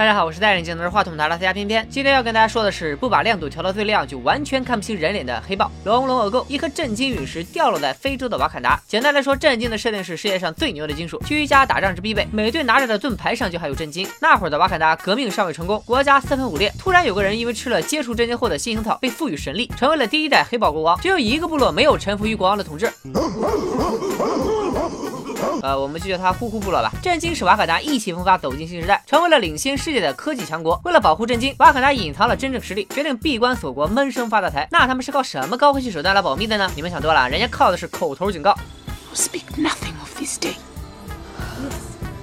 大家好，我是戴眼镜拿着话筒的拉斯加偏偏。今天要跟大家说的是，不把亮度调到最亮就完全看不清人脸的黑豹。龙龙恶构，一颗震惊陨石掉落在非洲的瓦坎达。简单来说，震惊。的设定是世界上最牛的金属，居家打仗之必备。每队拿着的盾牌上就还有震惊。那会儿的瓦坎达革命尚未成功，国家四分五裂。突然有个人因为吃了接触震惊。后的新型草，被赋予神力，成为了第一代黑豹国王。只有一个部落没有臣服于国王的统治。呃，我们就叫它呼呼部落吧。震惊使瓦坎达意气风发走进新时代，成为了领先世界的科技强国。为了保护震惊，瓦坎达隐藏了真正实力，决定闭关锁国，闷声发大财。那他们是靠什么高科技手段来保密的呢？你们想多了，人家靠的是口头警告。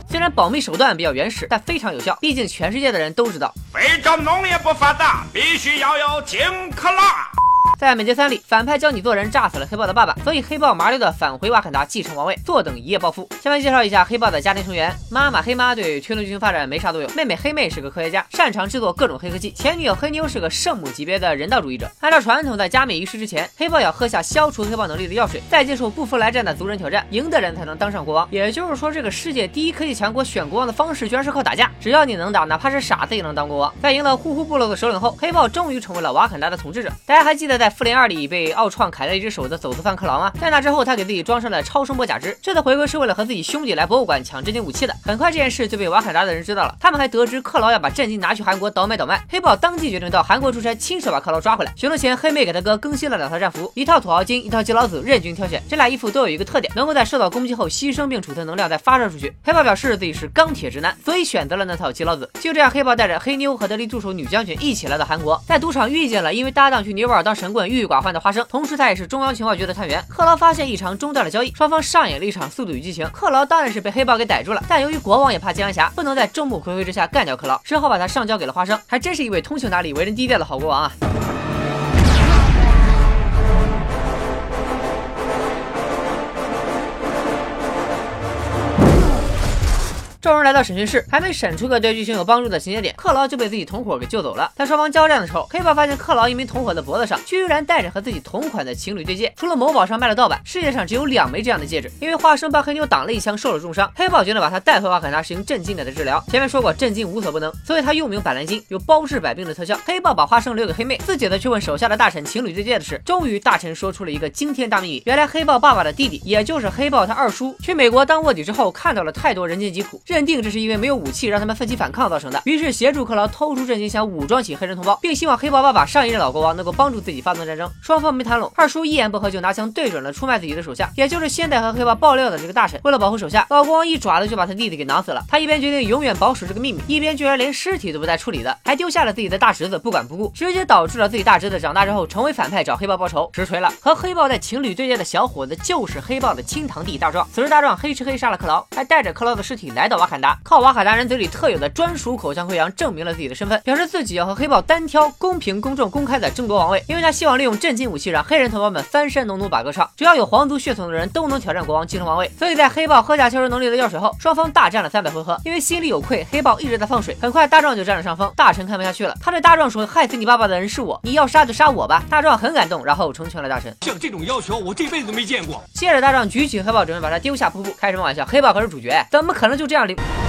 虽然保密手段比较原始，但非常有效。毕竟全世界的人都知道，非洲农业不发达，必须要有金克拉。在美剧三里，反派教你做人，炸死了黑豹的爸爸，所以黑豹麻溜的返回瓦坎达继承王位，坐等一夜暴富。下面介绍一下黑豹的家庭成员：妈妈黑妈对推动剧发展没啥作用，妹妹黑妹是个科学家，擅长制作各种黑科技，前女友黑妞是个圣母级别的人道主义者。按照传统，在加冕仪式之前，黑豹要喝下消除黑豹能力的药水，再接受不服来战的族人挑战，赢的人才能当上国王。也就是说，这个世界第一科技强国选国王的方式居然是靠打架，只要你能打，哪怕是傻子也能当国王。在赢了呼呼部落的首领后，黑豹终于成为了瓦坎达的统治者。大家还记得在复联二里被奥创砍了一只手的走私犯克劳吗？在那之后，他给自己装上了超声波假肢。这次回归是为了和自己兄弟来博物馆抢震惊武器的。很快这件事就被瓦坎达的人知道了，他们还得知克劳要把震惊拿去韩国倒卖倒卖。黑豹当即决定到韩国出差，亲手把克劳抓回来。行动前，黑妹给他哥更新了两套战服，一套土豪金，一套基佬子，任君挑选。这俩衣服都有一个特点，能够在受到攻击后牺牲并储存能量再发射出去。黑豹表示自己是钢铁直男，所以选择了那套基佬子。就这样，黑豹带着黑妞和得力助手女将军一起来到韩国，在赌场遇见了因为搭档去尼泊尔当神棍本郁郁寡欢的花生，同时他也是中。央情报局的探员克劳发现异常，中断了交易，双方上演了一场速度与激情。克劳当然是被黑豹给逮住了，但由于国王也怕姜霞，不能在众目睽睽之下干掉克劳，只好把他上交给了花生。还真是一位通情达理、为人低调的好国王啊！众人来到审讯室，还没审出个对剧情有帮助的情节点，克劳就被自己同伙给救走了。在双方交战的时候，黑豹发现克劳一名同伙的脖子上居然戴着和自己同款的情侣对戒。除了某宝上卖了盗版，世界上只有两枚这样的戒指。因为花生帮黑妞挡了一枪，受了重伤，黑豹决定把他带回瓦坎达实行镇静的治疗。前面说过，镇静无所不能，所以他又名板蓝根，有包治百病的特效。黑豹把花生留给黑妹，自己则去问手下的大臣情侣对戒的事。终于，大臣说出了一个惊天大秘密：原来黑豹爸爸的弟弟，也就是黑豹他二叔，去美国当卧底之后，看到了太多人间疾苦，认定这是因为没。有武器让他们奋起反抗造成的，于是协助克劳偷出震惊，想武装起黑人同胞，并希望黑豹爸爸上一任老国王能够帮助自己发动战争。双方没谈拢，二叔一言不合就拿枪对准了出卖自己的手下，也就是现在和黑豹爆料的这个大臣。为了保护手下，老国王一爪子就把他弟弟给囊死了。他一边决定永远保守这个秘密，一边居然连尸体都不带处理的，还丢下了自己的大侄子不管不顾，直接导致了自己大侄子长大之后成为反派找黑豹报仇。实锤了，和黑豹在情侣对决的小伙子就是黑豹的亲堂弟大壮。此时大壮黑吃黑杀了克劳，还带着克劳的尸体来到瓦坎达，靠瓦坎达人嘴里特有。的专属口腔溃疡证明了自己的身份，表示自己要和黑豹单挑，公平、公正、公开的争夺王位。因为他希望利用镇静武器让黑人同胞们翻身农奴把歌唱，只要有皇族血统的人都能挑战国王继承王位。所以在黑豹喝下消除能力的药水后，双方大战了三百回合。因为心里有愧，黑豹一直在放水。很快大壮就占了上风，大臣看不下去了，他对大壮说：“害死你爸爸的人是我，你要杀就杀我吧。”大壮很感动，然后成全了大臣。像这种要求，我这辈子都没见过。接着大壮举起黑豹，准备把他丢下瀑布。开什么玩笑？黑豹可是主角，怎么可能就这样领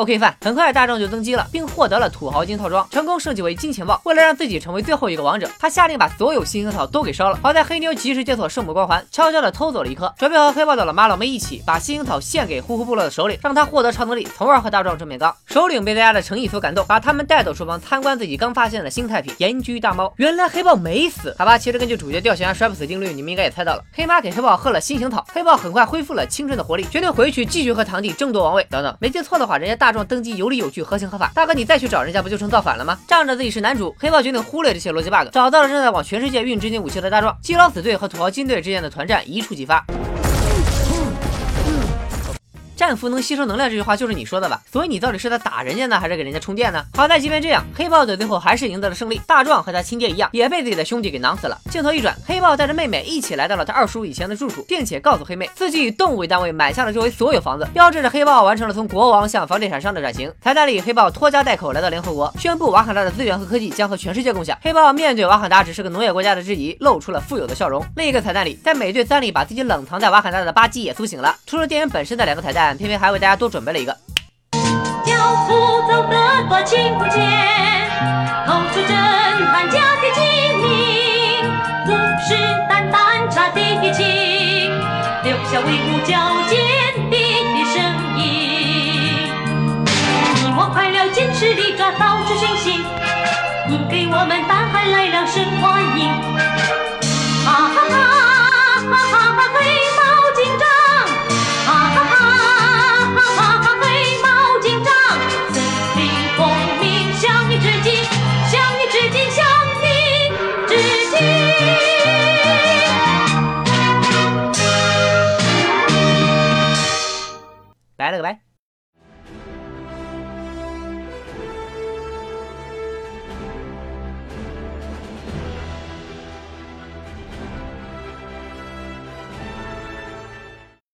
？OK 饭很快，大壮就登基了，并获得了土豪金套装，成功升级为金钱豹。为了让自己成为最后一个王者，他下令把所有新核桃都给烧了。好在黑妞及时解锁圣母光环，悄悄的偷走了一颗，准备和黑豹的老妈老妹一起把新樱桃献给呼呼部落的首领，让他获得超能力，从而和大壮正面刚。首领被大家的诚意所感动，把他们带到厨房参观自己刚发现的新菜品——盐焗大猫。原来黑豹没死，好吧，其实根据主角掉悬崖摔不死定律，你们应该也猜到了。黑妈给黑豹喝了新型草，黑豹很快恢复了青春的活力，决定回去继续和堂弟争夺王位。等等，没记错的话，人家大大壮登基有理有。据合情合法，大哥你再去找人家不就成造反了吗？仗着自己是男主，黑豹决定忽略这些逻辑 bug，找到了正在往全世界运真金武器的大壮，基佬子队和土豪金队之间的团战一触即发。战服能吸收能量这句话就是你说的吧？所以你到底是在打人家呢，还是给人家充电呢？好在即便这样，黑豹队最后还是赢得了胜利。大壮和他亲爹一样，也被自己的兄弟给囊死了。镜头一转，黑豹带着妹妹一起来到了他二叔以前的住处，并且告诉黑妹，自己以动物为单位买下了周围所有房子，标志着黑豹完成了从国王向房地产商的转型。彩蛋里，黑豹拖家带口来到联合国，宣布瓦坎达的资源和科技将和全世界共享。黑豹面对瓦坎达只是个农业国家的质疑，露出了富有的笑容。另一个彩蛋里，在美队三里把自己冷藏在瓦坎达的巴基也苏醒了。除了电影本身的两个彩蛋，偏偏还为大家多准备了一个。教父走得多清洁，透出震撼家的精明，虎视眈眈查敌情，留下威武矫健的的身影。你我快了，坚持地抓到处星星，你给我们大海来了声欢迎。来。